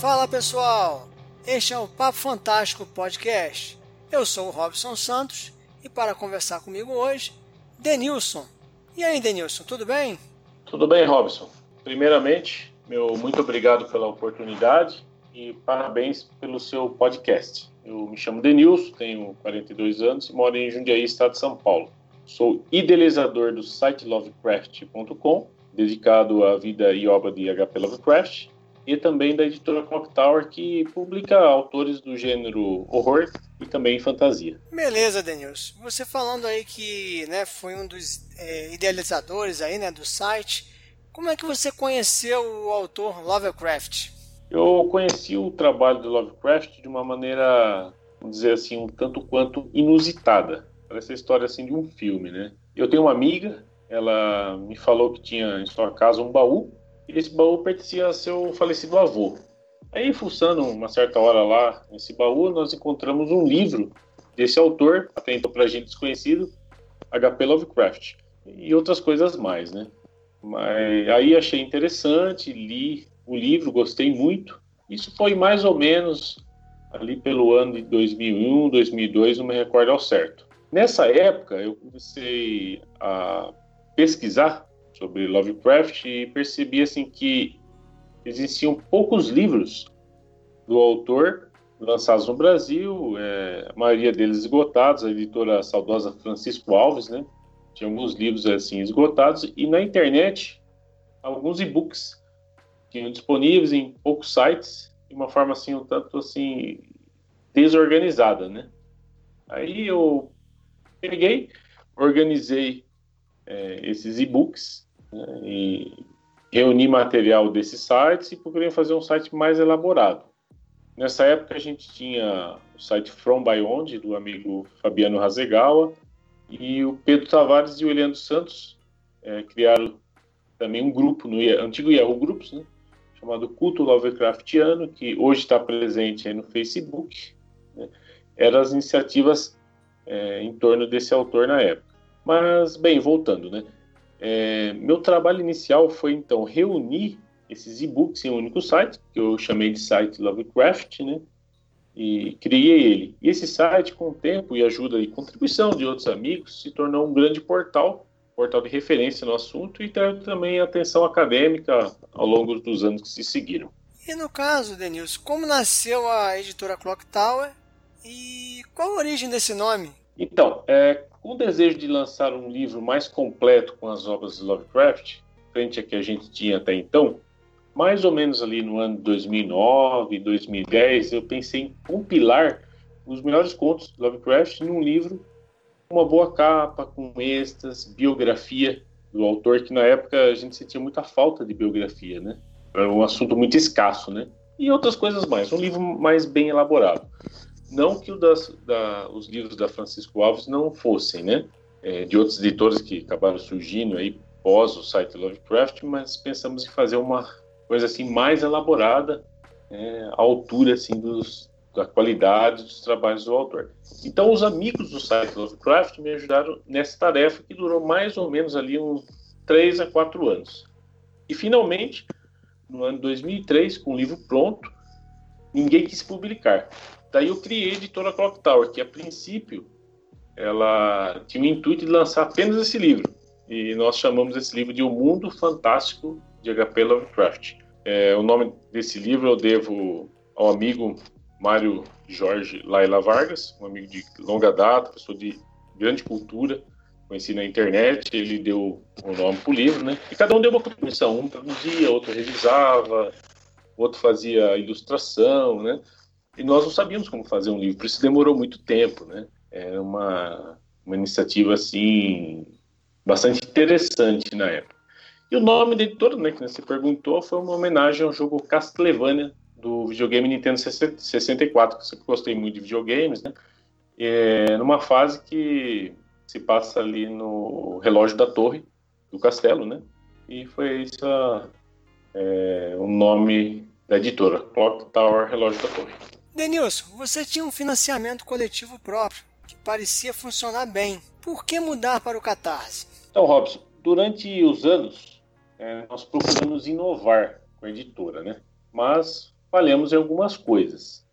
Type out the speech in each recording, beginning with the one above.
Fala pessoal, este é o Papo Fantástico Podcast. Eu sou o Robson Santos e para conversar comigo hoje, Denilson. E aí, Denilson, tudo bem? Tudo bem, Robson. Primeiramente, meu muito obrigado pela oportunidade e parabéns pelo seu podcast. Eu me chamo Denilson, tenho 42 anos e moro em Jundiaí, estado de São Paulo. Sou idealizador do site lovecraft.com, dedicado à vida e obra de H.P. Lovecraft, e também da editora Clock Tower, que publica autores do gênero horror e também fantasia. Beleza, Denilson. Você falando aí que né, foi um dos é, idealizadores aí, né, do site, como é que você conheceu o autor Lovecraft? Eu conheci o trabalho do Lovecraft de uma maneira, vamos dizer assim, um tanto quanto inusitada. Parece a história assim de um filme, né? Eu tenho uma amiga, ela me falou que tinha em sua casa um baú e esse baú pertencia a seu falecido avô. Aí, fuçando uma certa hora lá nesse baú, nós encontramos um livro desse autor, até então para gente desconhecido, H.P. Lovecraft, e outras coisas mais, né? Mas aí achei interessante, li o livro, gostei muito. Isso foi mais ou menos ali pelo ano de 2001, 2002, não me recordo ao certo. Nessa época, eu comecei a pesquisar sobre Lovecraft e percebi assim que existiam poucos livros do autor lançados no Brasil, é, a maioria deles esgotados, a editora saudosa Francisco Alves, né? Tinha alguns livros assim esgotados e na internet alguns e-books tinham disponíveis em poucos sites de uma forma assim um tanto assim desorganizada, né? Aí eu peguei, organizei é, esses e-books né, e reuni material desses sites e procurei fazer um site mais elaborado. Nessa época a gente tinha o site From Beyond, do amigo Fabiano Razegawa, e o Pedro Tavares e o Eliano Santos é, criaram também um grupo no antigo Yahoo Groups, né, chamado Culto Lovecraftiano, que hoje está presente no Facebook. Né, eram as iniciativas é, em torno desse autor na época. Mas, bem, voltando, né? É, meu trabalho inicial foi então reunir esses e-books em um único site, que eu chamei de site Lovecraft, né? E criei ele. E esse site, com o tempo e ajuda e contribuição de outros amigos, se tornou um grande portal, portal de referência no assunto e teve também atenção acadêmica ao longo dos anos que se seguiram. E no caso, Denilson, como nasceu a editora Clock Tower e qual a origem desse nome? Então, é, com o desejo de lançar um livro mais completo com as obras de Lovecraft, frente a que a gente tinha até então, mais ou menos ali no ano 2009, 2010, eu pensei em compilar os melhores contos de Lovecraft em um livro com uma boa capa, com extras, biografia do autor, que na época a gente sentia muita falta de biografia, né? Era um assunto muito escasso, né? E outras coisas mais, um livro mais bem elaborado. Não que das, da, os livros da Francisco Alves não fossem, né? É, de outros editores que acabaram surgindo aí pós o site Lovecraft, mas pensamos em fazer uma coisa assim mais elaborada, é, à altura assim dos, da qualidade dos trabalhos do autor. Então, os amigos do site Lovecraft me ajudaram nessa tarefa que durou mais ou menos ali uns 3 a 4 anos. E finalmente, no ano 2003, com o livro pronto, ninguém quis publicar. Daí eu criei a editora Clock Tower, que a princípio ela tinha o intuito de lançar apenas esse livro. E nós chamamos esse livro de O Mundo Fantástico de H.P. Lovecraft. É, o nome desse livro eu devo ao amigo Mário Jorge Laila Vargas, um amigo de longa data, pessoa de grande cultura, conheci na internet, ele deu o nome para o livro, né? E cada um deu uma contribuição, um traduzia, outro revisava, outro fazia ilustração, né? E nós não sabíamos como fazer um livro, por isso demorou muito tempo, né? Era uma, uma iniciativa, assim, bastante interessante na época. E o nome da editora, né, que você perguntou, foi uma homenagem ao jogo Castlevania do videogame Nintendo 64, que eu sempre gostei muito de videogames, né? É, numa fase que se passa ali no relógio da torre do castelo, né? E foi isso é, o nome da editora, Clock Tower Relógio da Torre. Denilson, você tinha um financiamento coletivo próprio, que parecia funcionar bem. Por que mudar para o Catarse? Então, Robson, durante os anos, é, nós procuramos inovar com a editora, né? Mas falhamos em algumas coisas.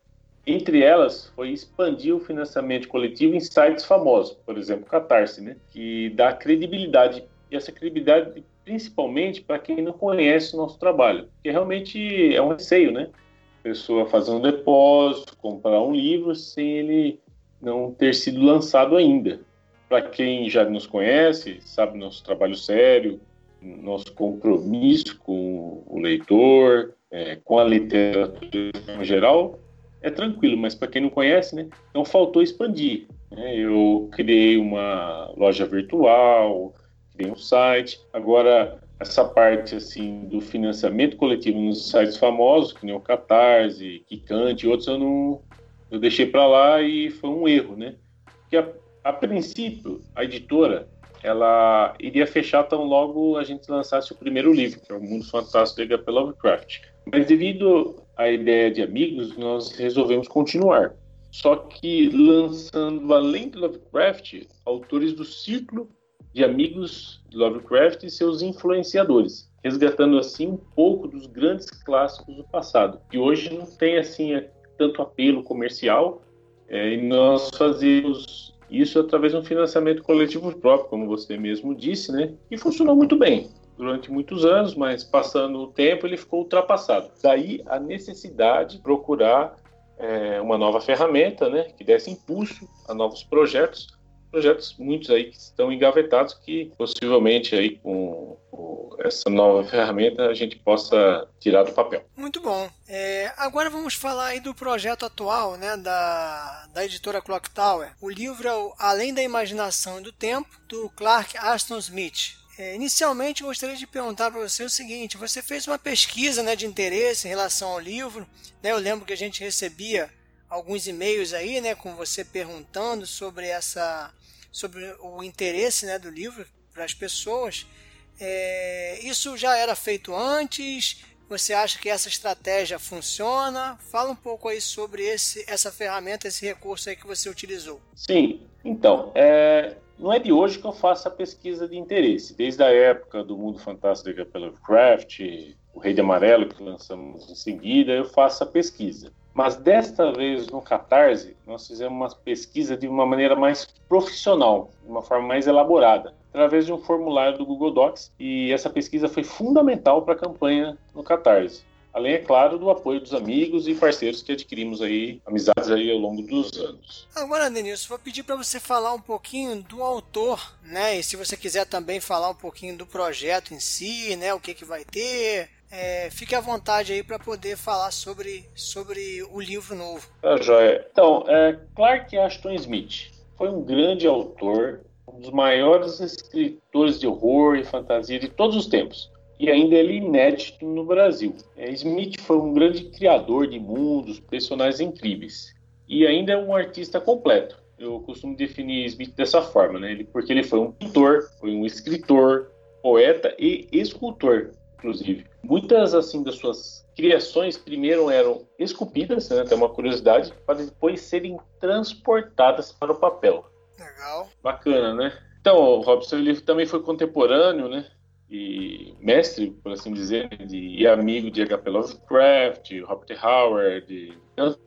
Entre elas, foi expandir o financiamento coletivo em sites famosos, por exemplo, Catarse, né, que dá credibilidade, e essa credibilidade principalmente para quem não conhece o nosso trabalho, que realmente é um receio, né? Pessoa fazer um depósito, comprar um livro sem ele não ter sido lançado ainda. Para quem já nos conhece, sabe nosso trabalho sério, nosso compromisso com o leitor, é, com a literatura em geral, é tranquilo, mas para quem não conhece, né, então faltou expandir. Né? Eu criei uma loja virtual, criei um site, agora essa parte assim do financiamento coletivo nos sites famosos, que nem o Catarse, Kikante e outros, eu não eu deixei para lá e foi um erro, né? Porque a, a, princípio a editora ela iria fechar tão logo a gente lançasse o primeiro livro, que é o Mundo Fantástico de H.P. Lovecraft. Mas devido à ideia de amigos, nós resolvemos continuar. Só que lançando além do Lovecraft, autores do círculo de amigos de Lovecraft e seus influenciadores, resgatando assim um pouco dos grandes clássicos do passado, que hoje não tem assim tanto apelo comercial, é, e nós fazemos isso através de um financiamento coletivo próprio, como você mesmo disse, né? E funcionou muito bem durante muitos anos, mas passando o tempo ele ficou ultrapassado. Daí a necessidade de procurar é, uma nova ferramenta, né, que desse impulso a novos projetos projetos, muitos aí que estão engavetados, que possivelmente aí com, essa nova ferramenta a gente possa tirar do papel. Muito bom. É, agora vamos falar aí do projeto atual, né, da, da editora Clock Tower. O livro é o Além da Imaginação e do Tempo, do Clark Aston Smith. É, inicialmente, gostaria de perguntar para você o seguinte: você fez uma pesquisa né, de interesse em relação ao livro. Né, eu lembro que a gente recebia alguns e-mails aí, né, com você perguntando sobre essa sobre o interesse né, do livro para as pessoas. É, isso já era feito antes? Você acha que essa estratégia funciona? Fala um pouco aí sobre esse, essa ferramenta, esse recurso aí que você utilizou. Sim, então, é, não é de hoje que eu faço a pesquisa de interesse. Desde a época do Mundo Fantástico de Lovecraft, o Rei de Amarelo, que lançamos em seguida, eu faço a pesquisa. Mas desta vez no Catarse, nós fizemos uma pesquisa de uma maneira mais profissional, de uma forma mais elaborada, através de um formulário do Google Docs. E essa pesquisa foi fundamental para a campanha no Catarse. Além, é claro, do apoio dos amigos e parceiros que adquirimos aí, amizades aí ao longo dos anos. Agora, Denilson, vou pedir para você falar um pouquinho do autor, né? E se você quiser também falar um pouquinho do projeto em si, né? O que, que vai ter, é, fique à vontade aí para poder falar sobre, sobre o livro novo. Tá, joia. Então, é, Clark Ashton Smith foi um grande autor, um dos maiores escritores de horror e fantasia de todos os tempos. E ainda ele é inédito no Brasil. É, Smith foi um grande criador de mundos, personagens incríveis. E ainda é um artista completo. Eu costumo definir Smith dessa forma, né? Ele, porque ele foi um pintor, foi um escritor, poeta e escultor inclusive. Muitas assim das suas criações primeiro eram esculpidas, né, até uma curiosidade, para depois serem transportadas para o papel. Legal. Bacana, né? Então, o Robson ele também foi contemporâneo, né? E mestre, por assim dizer, de, e amigo de H.P. Lovecraft, Robert Howard,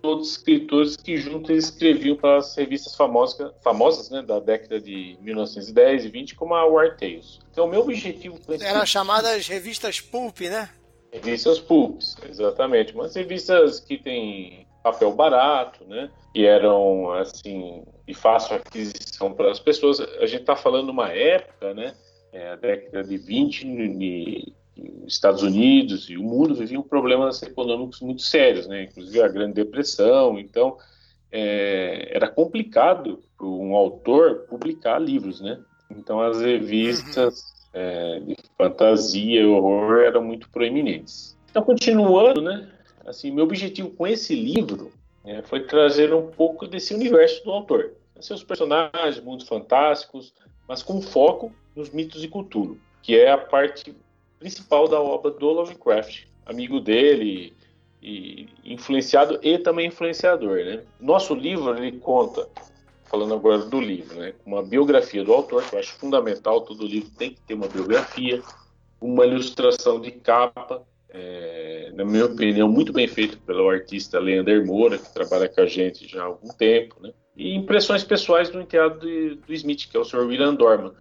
todos escritores que juntos escreviam para as revistas famosas, famosas né, da década de 1910 e 20, como a War Tales. Então, o meu objetivo... Eram chamadas revistas pulp, né? Revistas pulps, exatamente. Umas revistas que têm papel barato, né? Que eram, assim, de fácil aquisição para as pessoas. A gente está falando uma época, né? É, a década de 20 e, Estados Unidos e o mundo viviam problemas econômicos muito sérios, né? inclusive a Grande Depressão. Então, é, era complicado para um autor publicar livros, né? Então, as revistas é, de fantasia e horror eram muito proeminentes. Então, continuando, né? Assim, meu objetivo com esse livro é, foi trazer um pouco desse universo do autor. Seus personagens, mundos fantásticos, mas com foco nos mitos de Cthulhu, que é a parte principal da obra do Lovecraft, amigo dele e influenciado e também influenciador, né? Nosso livro ele conta, falando agora do livro, né, uma biografia do autor, que eu acho fundamental, todo livro tem que ter uma biografia, uma ilustração de capa, é, na minha opinião, muito bem feito pelo artista Leander Moura, que trabalha com a gente já há algum tempo, né? E impressões pessoais do enteado do, do Smith, que é o Sr. William Dorman.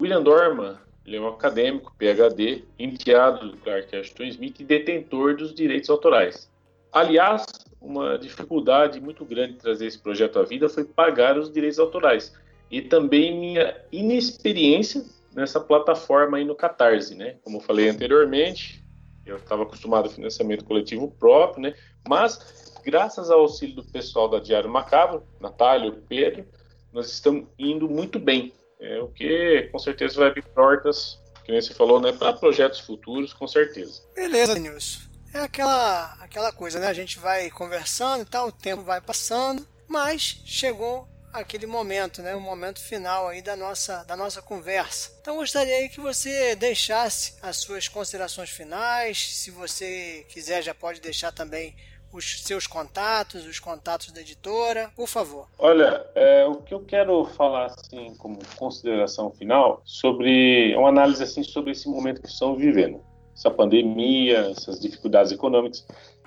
William Dorman, ele é um acadêmico, PhD, enteado do Clark Ashton Smith e detentor dos direitos autorais. Aliás, uma dificuldade muito grande de trazer esse projeto à vida foi pagar os direitos autorais. E também minha inexperiência nessa plataforma aí no Catarse, né? Como eu falei anteriormente, eu estava acostumado a financiamento coletivo próprio, né? Mas, graças ao auxílio do pessoal da Diário Macabro, Natália, Pedro, nós estamos indo muito bem. É, o que com certeza vai abrir portas, que nem você falou, né? Para projetos futuros, com certeza. Beleza, Nilson. É aquela, aquela coisa, né? A gente vai conversando e tal, o tempo vai passando, mas chegou aquele momento, né, o momento final aí da nossa, da nossa conversa. Então gostaria aí que você deixasse as suas considerações finais. Se você quiser, já pode deixar também os seus contatos, os contatos da editora, por favor. Olha, é, o que eu quero falar assim como consideração final sobre uma análise assim sobre esse momento que estamos vivendo, essa pandemia, essas dificuldades econômicas.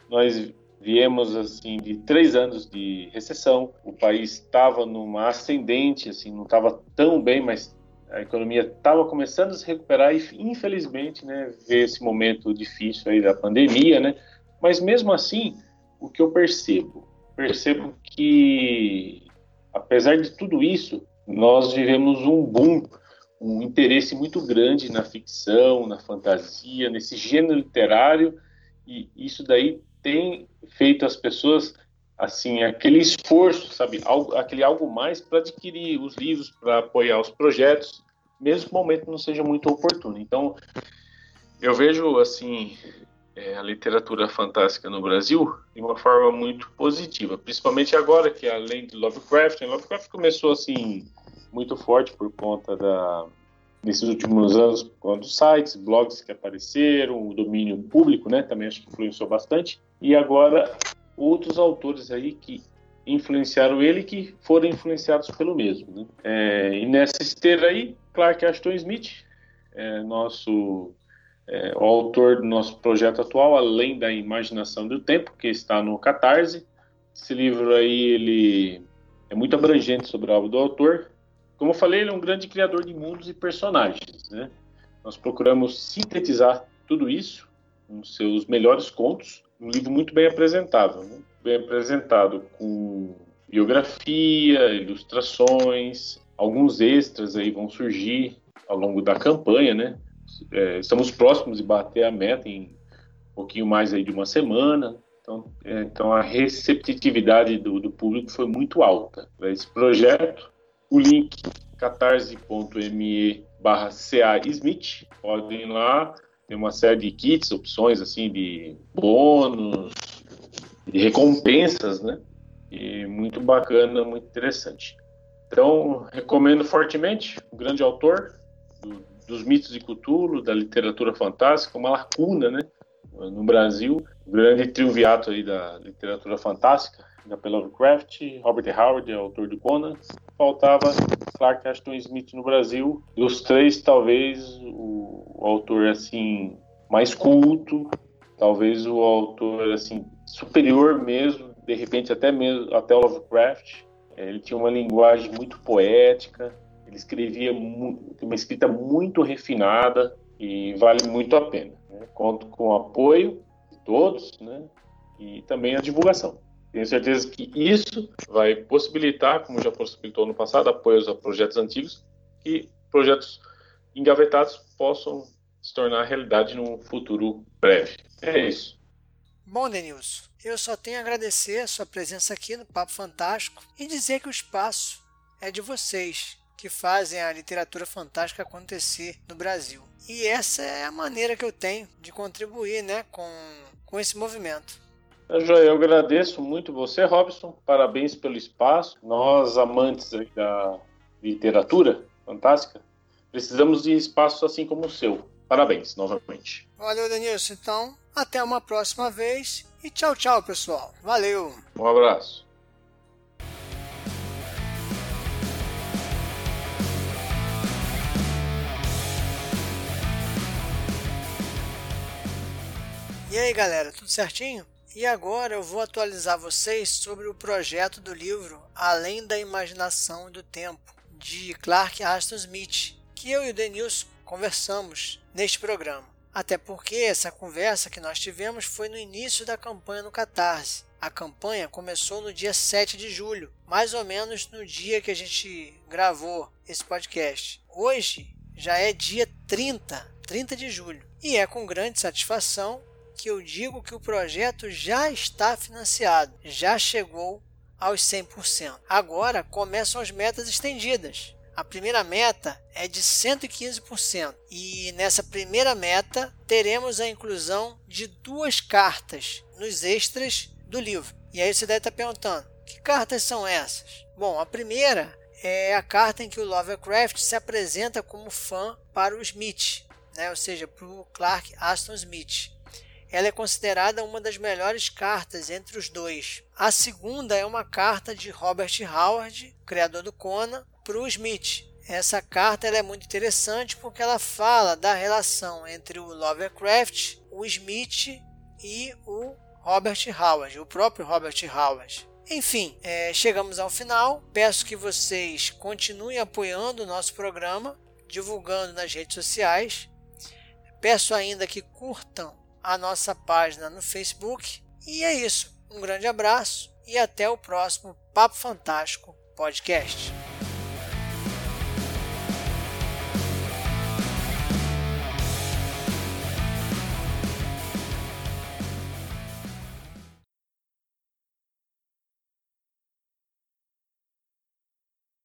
Nós viemos assim de três anos de recessão. O país estava numa ascendente, assim, não estava tão bem, mas a economia estava começando a se recuperar e infelizmente, né, ver esse momento difícil aí da pandemia, né? Mas mesmo assim, o que eu percebo, percebo que apesar de tudo isso, nós vivemos um boom, um interesse muito grande na ficção, na fantasia, nesse gênero literário e isso daí tem feito as pessoas assim aquele esforço, sabe, algo, aquele algo mais para adquirir os livros, para apoiar os projetos, mesmo que o momento não seja muito oportuno. Então, eu vejo assim é, a literatura fantástica no Brasil de uma forma muito positiva, principalmente agora que além de Lovecraft, Lovecraft começou assim muito forte por conta da nesses últimos anos, quando sites, blogs que apareceram, o domínio público, né, também acho que influenciou bastante. E agora outros autores aí que influenciaram ele que foram influenciados pelo mesmo. Né? É, e nessa esteira aí, Clark Ashton Smith, é, nosso é, o autor do nosso projeto atual, além da imaginação do tempo, que está no Catarse. Esse livro aí ele é muito abrangente sobre a obra do autor como eu falei, ele é um grande criador de mundos e personagens. Né? Nós procuramos sintetizar tudo isso nos seus melhores contos, um livro muito bem apresentável, né? bem apresentado com biografia, ilustrações, alguns extras aí vão surgir ao longo da campanha, né? É, estamos próximos de bater a meta em um pouquinho mais aí de uma semana. Então, é, então a receptividade do, do público foi muito alta para esse projeto o link catarse.me barra Smith. Podem ir lá, tem uma série de kits, opções assim de bônus, de recompensas, né? E muito bacana, muito interessante. Então, recomendo fortemente, um grande autor do, dos mitos de Cthulhu, da literatura fantástica, uma lacuna, né? No Brasil, um grande triunviato aí da literatura fantástica, da Lovecraft, Robert Howard, é autor do Conan. Faltava Clark Ashton Smith no Brasil. Dos três, talvez o, o autor assim mais culto, talvez o autor assim superior mesmo, de repente até mesmo até o Lovecraft. É, ele tinha uma linguagem muito poética, ele escrevia uma escrita muito refinada e vale muito a pena. Né? Conto com o apoio de todos, né? E também a divulgação. Tenho certeza que isso vai possibilitar, como já possibilitou no passado, apoios a projetos antigos, que projetos engavetados possam se tornar realidade num futuro breve. É isso. Bom, Denilson, eu só tenho a agradecer a sua presença aqui no Papo Fantástico e dizer que o espaço é de vocês que fazem a literatura fantástica acontecer no Brasil. E essa é a maneira que eu tenho de contribuir né, com, com esse movimento. Eu agradeço muito você, Robson. Parabéns pelo espaço. Nós, amantes da literatura fantástica, precisamos de espaços assim como o seu. Parabéns, novamente. Valeu, Denilson. Então, até uma próxima vez. E tchau, tchau, pessoal. Valeu. Um abraço. E aí galera, tudo certinho? E agora eu vou atualizar vocês sobre o projeto do livro Além da Imaginação e do Tempo, de Clark Aston Smith, que eu e o Denilson conversamos neste programa. Até porque essa conversa que nós tivemos foi no início da campanha no Catarse. A campanha começou no dia 7 de julho, mais ou menos no dia que a gente gravou esse podcast. Hoje já é dia 30, 30 de julho, e é com grande satisfação que eu digo que o projeto já está financiado, já chegou aos 100%. Agora começam as metas estendidas. A primeira meta é de 115%, e nessa primeira meta teremos a inclusão de duas cartas nos extras do livro. E aí você deve estar perguntando: que cartas são essas? Bom, a primeira é a carta em que o Lovecraft se apresenta como fã para o Smith, né? ou seja, para o Clark Aston Smith. Ela é considerada uma das melhores cartas entre os dois. A segunda é uma carta de Robert Howard, criador do Conan, para o Smith. Essa carta é muito interessante porque ela fala da relação entre o Lovecraft, o Smith e o Robert Howard, o próprio Robert Howard. Enfim, é, chegamos ao final. Peço que vocês continuem apoiando o nosso programa, divulgando nas redes sociais. Peço ainda que curtam a nossa página no Facebook. E é isso. Um grande abraço e até o próximo Papo Fantástico Podcast.